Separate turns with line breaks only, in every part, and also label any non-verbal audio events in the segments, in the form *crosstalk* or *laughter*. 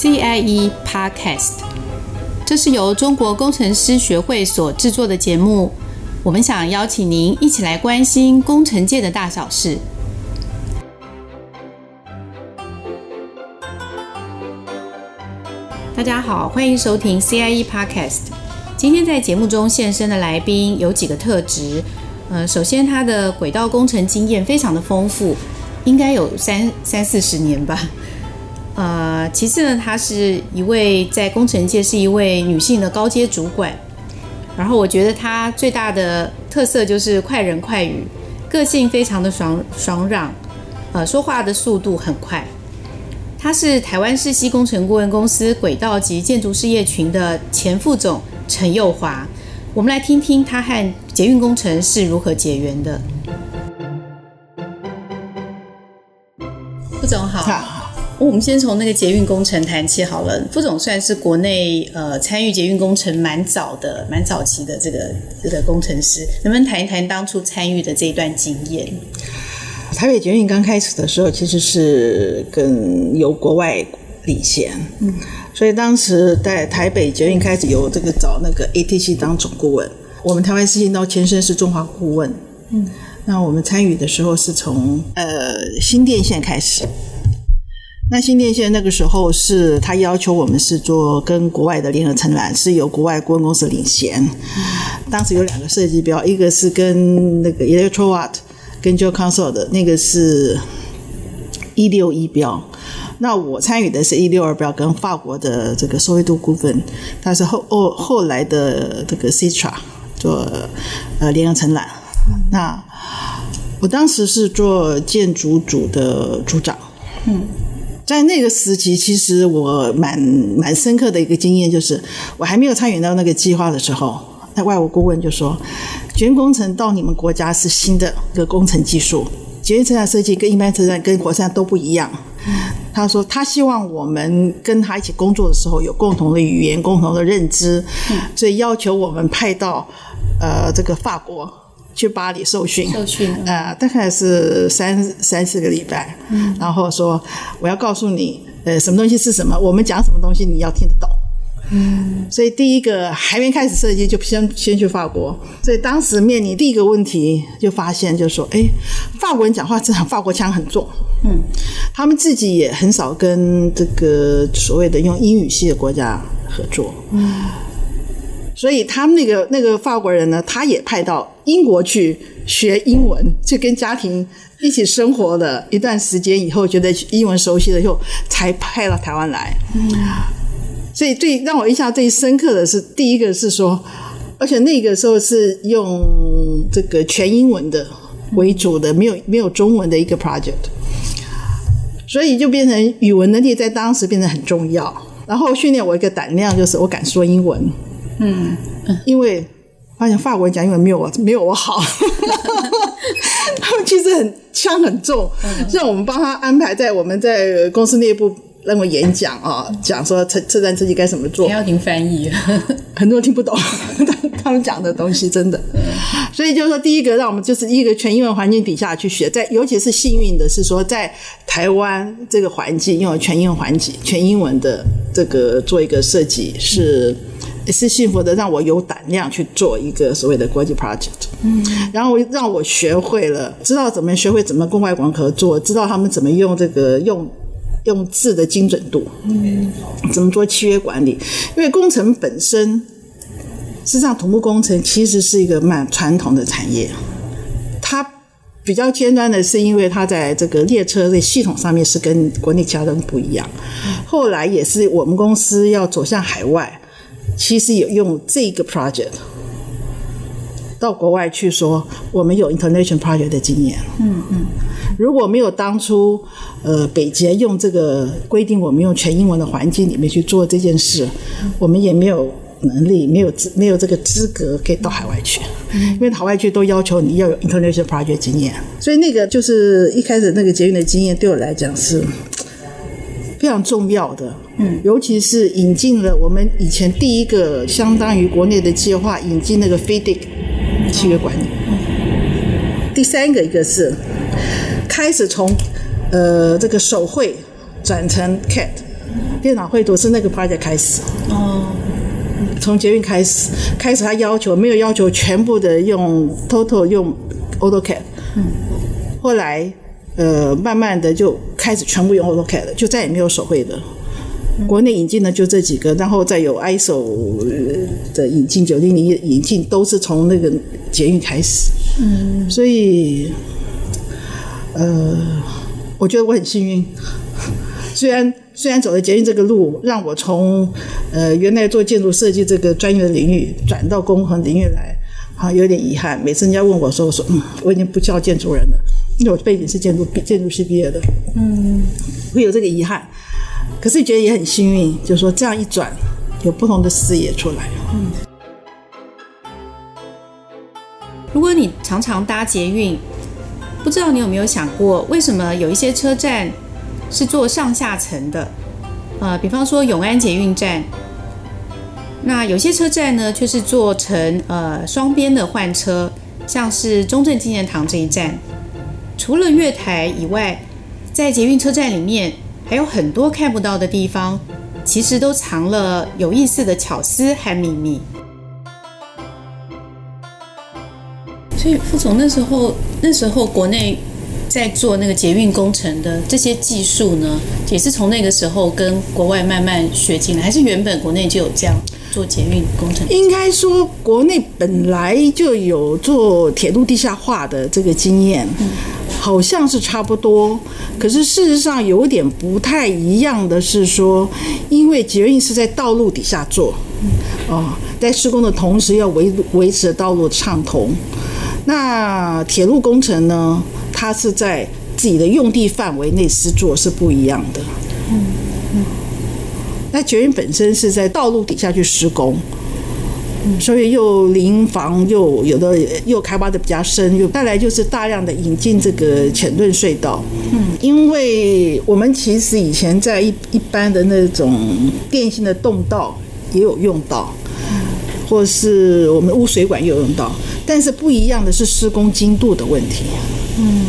CIE Podcast，这是由中国工程师学会所制作的节目。我们想邀请您一起来关心工程界的大小事。大家好，欢迎收听 CIE Podcast。今天在节目中现身的来宾有几个特质。呃，首先他的轨道工程经验非常的丰富，应该有三三四十年吧。呃，其次呢，她是一位在工程界是一位女性的高阶主管，然后我觉得她最大的特色就是快人快语，个性非常的爽爽朗，呃，说话的速度很快。她是台湾世熙工程顾问公司轨道及建筑事业群的前副总陈佑华，我们来听听她和捷运工程是如何结缘的。副总好。我们先从那个捷运工程谈起好了。副总算是国内呃参与捷运工程蛮早的、蛮早期的这个这个工程师，能不能谈一谈当初参与的这一段经验？
台北捷运刚开始的时候，其实是跟由国外领衔，嗯，所以当时在台北捷运开始由这个找那个 ATC 当总顾问，我们台湾世信到前身是中华顾问，嗯，那我们参与的时候是从呃新店线开始。那新电线那个时候是他要求我们是做跟国外的联合承揽，是由国外顾问公司领衔。当时有两个设计标，一个是跟那个 Electrowatt 跟 Geoconsult 的那个是一六一标，那我参与的是一六二标，跟法国的这个索维度股份，它是后后后来的这个 Citra 做呃联合承揽。那我当时是做建筑组的组长，嗯。在那个时期，其实我蛮蛮深刻的一个经验，就是我还没有参与到那个计划的时候，那外务顾问就说，捷运工程到你们国家是新的一个工程技术，捷运车站设计跟一般车站跟火车站都不一样。他说他希望我们跟他一起工作的时候有共同的语言、共同的认知，所以要求我们派到呃这个法国。去巴黎受训，受训啊、呃，大概是三三四个礼拜，嗯，然后说我要告诉你，呃，什么东西是什么，我们讲什么东西你要听得懂，嗯，所以第一个还没开始设计就先先去法国，所以当时面临第一个问题就发现就是说，哎，法国人讲话真的法国腔很重，嗯，他们自己也很少跟这个所谓的用英语系的国家合作，嗯。所以他们那个那个法国人呢，他也派到英国去学英文，就跟家庭一起生活了一段时间以后，觉得英文熟悉了以后，才派到台湾来。嗯，所以最让我印象最深刻的是，第一个是说，而且那个时候是用这个全英文的为主的，没有没有中文的一个 project，所以就变成语文能力在当时变得很重要。然后训练我一个胆量，就是我敢说英文。嗯，因为发现法国人讲英文没有我没有我好，*laughs* 他们其实很腔很重，让我们帮他安排在我们在公司内部让我演讲啊，讲说车车站设计该怎么做，
还要听翻译，*laughs*
很多人听不懂 *laughs* 他们讲的东西，真的。所以就是说，第一个让我们就是一个全英文环境底下去学，在尤其是幸运的是说，在台湾这个环境用全英文环境、全英文的这个做一个设计是。也是幸福的，让我有胆量去做一个所谓的国际 project，嗯，然后让我学会了，知道怎么学会怎么跟外国人合作，知道他们怎么用这个用用字的精准度，嗯，怎么做契约管理，因为工程本身，实际上土木工程其实是一个蛮传统的产业，它比较尖端的是因为它在这个列车的系统上面是跟国内其他人不一样，后来也是我们公司要走向海外。其实有用这个 project 到国外去说，我们有 international project 的经验。嗯嗯，如果没有当初呃北捷用这个规定，我们用全英文的环境里面去做这件事，我们也没有能力，没有资没有这个资格可以到海外去。因为海外去都要求你要有 international project 经验，所以那个就是一开始那个捷运的经验对我来讲是非常重要的。嗯，尤其是引进了我们以前第一个相当于国内的计划，引进那个 FIDIC 契约管理。第三个一个是开始从呃这个手绘转成 CAD，电脑绘图是那个 project 开始。
哦。
从捷运开始，开始他要求没有要求全部的用 Total 用 AutoCAD。嗯。后来，呃，慢慢的就开始全部用 AutoCAD 了，就再也没有手绘的。国内引进的就这几个，然后再有 ISO 的引进，九零零引进都是从那个捷运开始。嗯，所以，呃，我觉得我很幸运，*laughs* 虽然虽然走了捷运这个路，让我从呃原来做建筑设计这个专业的领域转到工程领域来，好有点遗憾。每次人家问我说，我说嗯，我已经不叫建筑人了，因为我背景是建筑建筑系毕业的。嗯，会有这个遗憾。可是觉得也很幸运，就是说这样一转，有不同的视野出来。嗯，
如果你常常搭捷运，不知道你有没有想过，为什么有一些车站是做上下层的？呃，比方说永安捷运站，那有些车站呢却是做成呃双边的换车，像是中正纪念堂这一站，除了月台以外，在捷运车站里面。还有很多看不到的地方，其实都藏了有意思的巧思和秘密。所以副总那时候，那时候国内在做那个捷运工程的这些技术呢，也是从那个时候跟国外慢慢学进来，还是原本国内就有这样做捷运工程？
应该说，国内本来就有做铁路地下化的这个经验。嗯好像是差不多，可是事实上有点不太一样的是说，因为捷运是在道路底下做，哦，在施工的同时要维维持道路畅通。那铁路工程呢，它是在自己的用地范围内施作是不一样的。嗯嗯，那捷运本身是在道路底下去施工。所以又临防，又有的又开挖的比较深，又再来就是大量的引进这个浅盾隧道。嗯，因为我们其实以前在一一般的那种电信的动道也有用到，或是我们污水管也有用到，但是不一样的是施工精度的问题。嗯，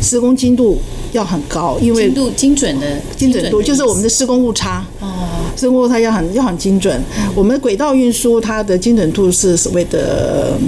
施工精度要很高，因为
精度精准的
精准度就是我们的施工误差哦。施工误差要很要很精准，我们轨道运输它的精准度是所谓的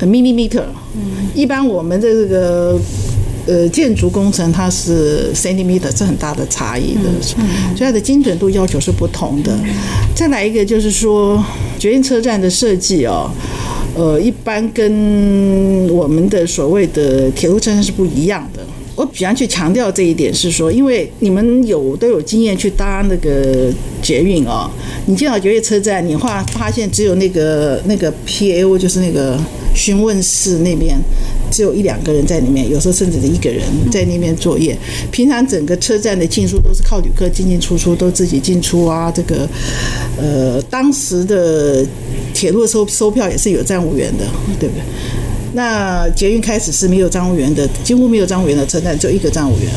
millimeter，嗯。一般我们的这个呃建筑工程它是 centimeter，是很大的差异的，所以它的精准度要求是不同的。再来一个就是说，捷运车站的设计哦，呃，一般跟我们的所谓的铁路车站是不一样的。我比较去强调这一点是说，因为你们有都有经验去搭那个捷运哦，你进到捷运车站，你会发现只有那个那个 PAO 就是那个询问室那边，只有一两个人在里面，有时候甚至是一个人在那边作业。平常整个车站的进出都是靠旅客进进出出，都自己进出啊。这个呃，当时的铁路收收票也是有站务员的，对不对？那捷运开始是没有站务员的，几乎没有站务员的车站，只有一个站务员。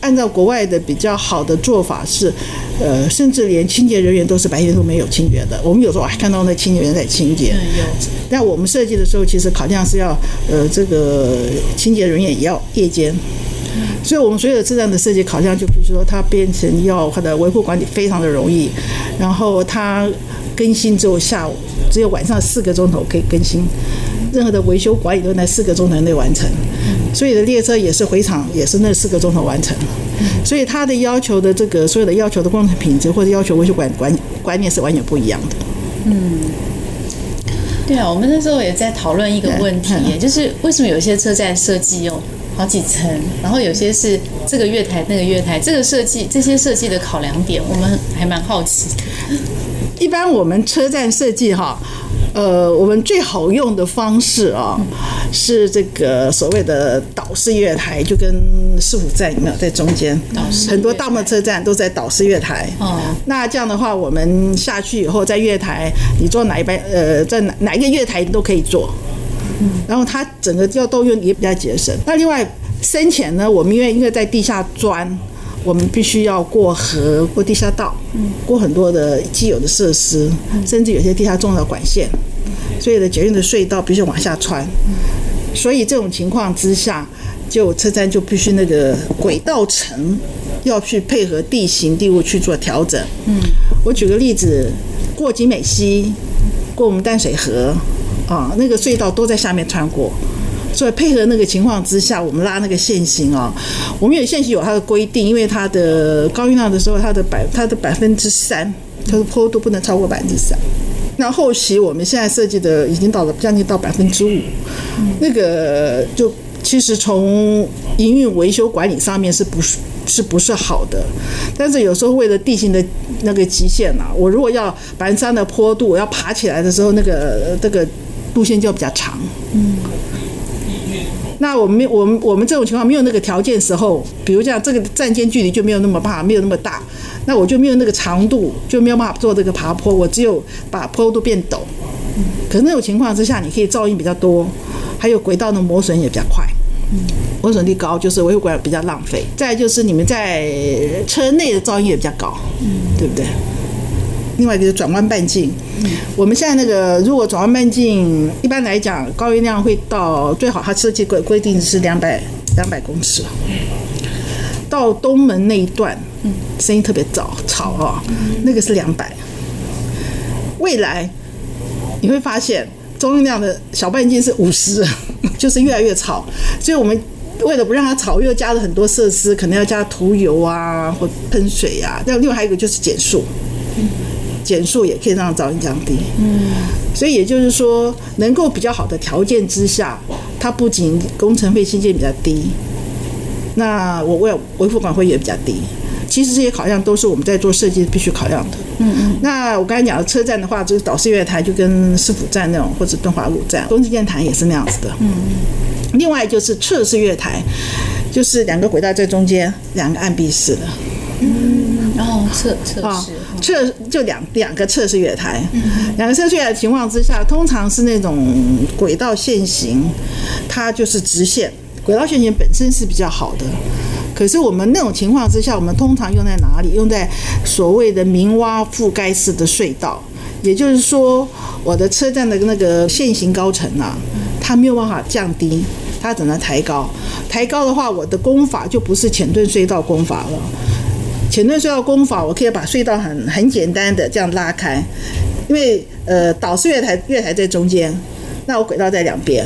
按照国外的比较好的做法是，呃，甚至连清洁人员都是白天都没有清洁的。我们有时候还看到那清洁员在清洁。但我们设计的时候，其实考量是要，呃，这个清洁人员也要夜间。所以我们所有的车站的设计考量，就比如说它变成要它的维护管理非常的容易，然后它更新之后下午只有晚上四个钟头可以更新。任何的维修管理都在四个钟头内完成，所以的列车也是回厂也是那四个钟头完成，所以它的要求的这个所有的要求的工程品质或者要求维修管管观念是完全不一样的。嗯，
对啊，我们那时候也在讨论一个问题，也就是为什么有些车站设计有好几层，然后有些是这个月台那个月台，这个设计这些设计的考量点，我们还蛮好奇。
一般我们车站设计哈。呃，我们最好用的方式啊，是这个所谓的岛式月台，就跟市府站有没有在中间？很多大部分车站都在岛式月台。哦，那这样的话，我们下去以后，在月台，你坐哪一班？呃，在哪哪一个月台你都可以坐。然后它整个要动用也比较节省。那另外深浅呢？我们因为因为在地下钻，我们必须要过河、过地下道，过很多的既有的设施，甚至有些地下重要管线，所以的捷运的隧道必须往下穿。所以这种情况之下，就车站就必须那个轨道层要去配合地形地物去做调整。嗯，我举个例子，过景美溪，过我们淡水河，啊，那个隧道都在下面穿过。所以配合那个情况之下，我们拉那个线型啊，我们有线型有它的规定，因为它的高运量的时候，它的百它的百分之三，它的坡度不能超过百分之三。那后期我们现在设计的已经到了将近到百分之五，那个就其实从营运维修管理上面是不是是不是好的？但是有时候为了地形的那个极限啊，我如果要百分之三的坡度，我要爬起来的时候，那个这个路线就比较长。嗯。那我们我们我们这种情况没有那个条件时候，比如这样，这个站间距离就没有那么大，没有那么大，那我就没有那个长度，就没有办法做这个爬坡，我只有把坡度变陡。可是那种情况之下，你可以噪音比较多，还有轨道的磨损也比较快，嗯磨损率高，就是维护管比较浪费。再就是你们在车内的噪音也比较高，嗯对不对？另外一个是转弯半径，我们现在那个如果转弯半径，一般来讲高音量会到最好，它设计规规定是两百两百公尺。到东门那一段，声音特别吵吵啊，那个是两百。未来你会发现中音量的小半径是五十，*laughs* 就是越来越吵。所以我们为了不让它吵，又加了很多设施，可能要加涂油啊或喷水啊。那另外还有一个就是减速。减速也可以让噪音降低，嗯，所以也就是说，能够比较好的条件之下，它不仅工程费新建比较低，那我为维护管会也比较低。其实这些考量都是我们在做设计必须考量的，嗯嗯。那我刚才讲的车站的话，就是岛式月台就跟市府站那种，或者敦华路站、东京电台也是那样子的，嗯嗯。另外就是侧式月台，就是两个轨道在中间，两个暗壁式的，
嗯，然后侧侧式。
测就两两个测试月台，两个测试月台情况之下，通常是那种轨道线型，它就是直线，轨道线型本身是比较好的。可是我们那种情况之下，我们通常用在哪里？用在所谓的明挖覆盖式的隧道，也就是说，我的车站的那个线型高层啊，它没有办法降低，它只能抬高。抬高的话，我的工法就不是浅盾隧道工法了。浅钝隧道工法，我可以把隧道很很简单的这样拉开，因为呃岛式月台月台在中间，那我轨道在两边，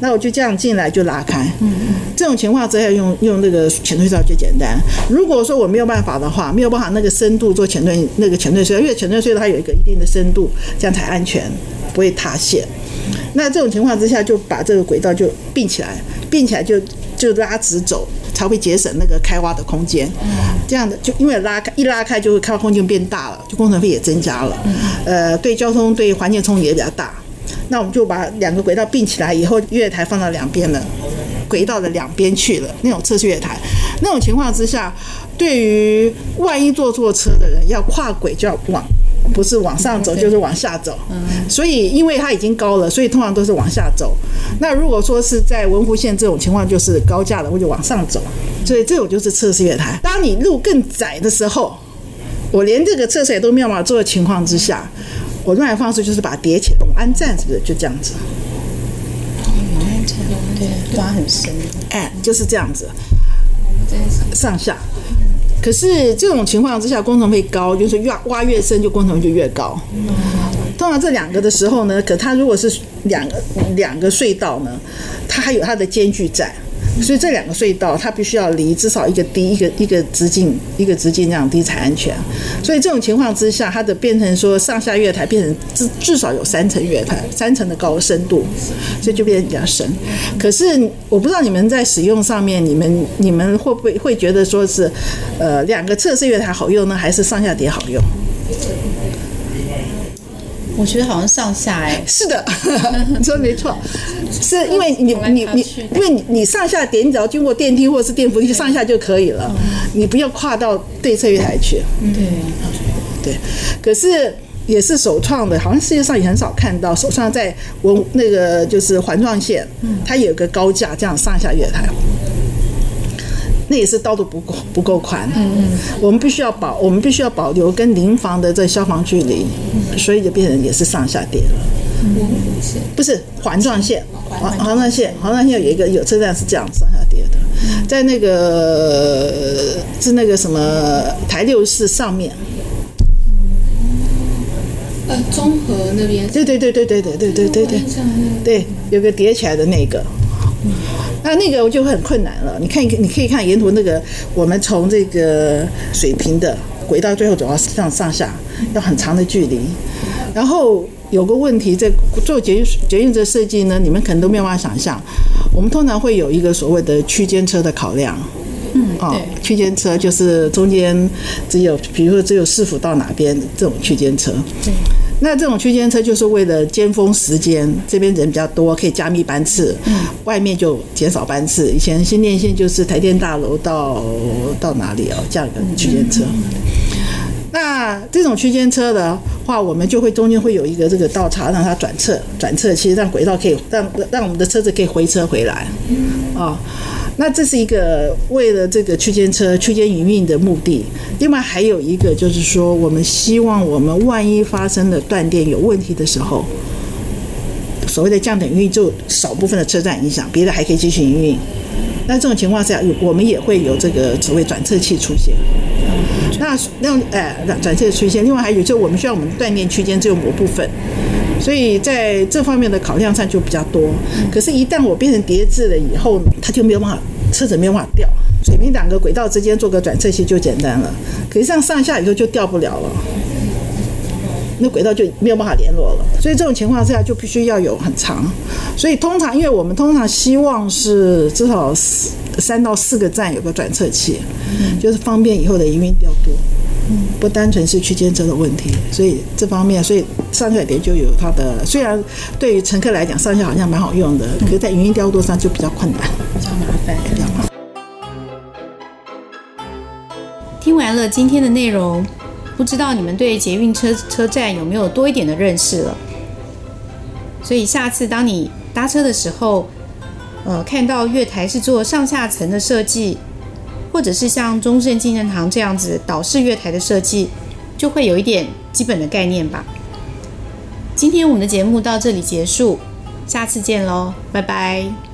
那我就这样进来就拉开。嗯嗯。这种情况之下用用那个浅钝隧道就简单。如果说我没有办法的话，没有办法那个深度做浅钝那个浅钝隧道，因为浅钝隧道它有一个一定的深度，这样才安全，不会塌陷。那这种情况之下就把这个轨道就并起来，并起来就就拉直走。才会节省那个开挖的空间，这样的就因为拉开一拉开就会开挖空间变大了，就工程费也增加了，呃，对交通对环境冲击也比较大。那我们就把两个轨道并起来以后，月台放到两边了，轨道的两边去了，那种测试月台，那种情况之下，对于万一坐错车的人要跨轨就要往。不是往上走就是往下走，所以因为它已经高了，所以通常都是往下走。那如果说是在文湖线这种情况，就是高架了，我就往上走。所以这种就是测试月台。当你路更窄的时候，我连这个侧式也都没有办法做的情况之下，我另外方式就是把它叠起来。永安站是不是就这样子？
对，挖很深。
哎，就是这样子，上下。可是这种情况之下，工程费高，就是越挖越深，就工程就越高。通常这两个的时候呢，可它如果是两个两个隧道呢，它还有它的间距在。所以这两个隧道，它必须要离至少一个低一个一个直径一个直径这样低才安全。所以这种情况之下，它的变成说上下月台变成至至少有三层月台，三层的高深度，所以就变得比较深。可是我不知道你们在使用上面，你们你们会不会会觉得说是，呃，两个侧式月台好用呢，还是上下叠好用？
我觉得好像上下哎、欸，*laughs*
是的，*laughs* 你说没错，*laughs* 是因为你你你，因为你你上下点，你只要经过电梯或者是电扶梯上下就可以了，你不要跨到对侧月台去。对。对，可是也是首创的，好像世界上也很少看到首创在文那个就是环状线，它有个高架这样上下月台。那也是道路不够不够宽，嗯嗯，我们必须要保，我们必须要保留跟邻房的这消防距离，所以就变成也是上下叠了，嗯，不是环状线，环环状线，环状线有一个有车站是这样上下叠的。在那个是那个什么台六四上面。
呃，中和那边。
对对对对对对对对对对。对，有个叠起来的那个。那那个我就会很困难了。你看，你可以看沿途那个，我们从这个水平的轨道最后走到上上下，要很长的距离。然后有个问题，在做捷运捷运这设计呢，你们可能都没有办法想象。我们通常会有一个所谓的区间车的考量。嗯，哦，区间车就是中间只有，比如说只有市府到哪边这种区间车。对。那这种区间车就是为了尖峰时间，这边人比较多，可以加密班次，嗯，外面就减少班次。以前新店线就是台电大楼到到哪里哦，这样一个区间车。那这种区间车的话，我们就会中间会有一个这个道岔，让它转侧，转侧，其实让轨道可以让让我们的车子可以回车回来，啊。那这是一个为了这个区间车区间营运的目的。另外还有一个就是说，我们希望我们万一发生了断电有问题的时候，所谓的降等运就少部分的车站影响，别的还可以继续营运。那这种情况下，我们也会有这个所谓转侧器出现。那那哎，转转侧出现。另外还有就是我们需要我们断电区间只有某部分。所以在这方面的考量上就比较多，可是，一旦我变成叠字了以后，它就没有办法，车子没有办法掉。水平两个轨道之间做个转侧器就简单了，可是上上下以后就掉不了了，那轨道就没有办法联络了。所以这种情况下就必须要有很长。所以通常，因为我们通常希望是至少三到四个站有个转侧器，就是方便以后的营运调度。不单纯是区间车的问题，所以这方面，所以上下叠就有它的。虽然对于乘客来讲，上下好像蛮好用的，可是在营运调度上就比较困难，比较麻烦，比较麻烦。
听完了今天的内容，不知道你们对捷运车车站有没有多一点的认识了？所以下次当你搭车的时候，呃，看到月台是做上下层的设计。或者是像中正纪念堂这样子岛式月台的设计，就会有一点基本的概念吧。今天我们的节目到这里结束，下次见喽，拜拜。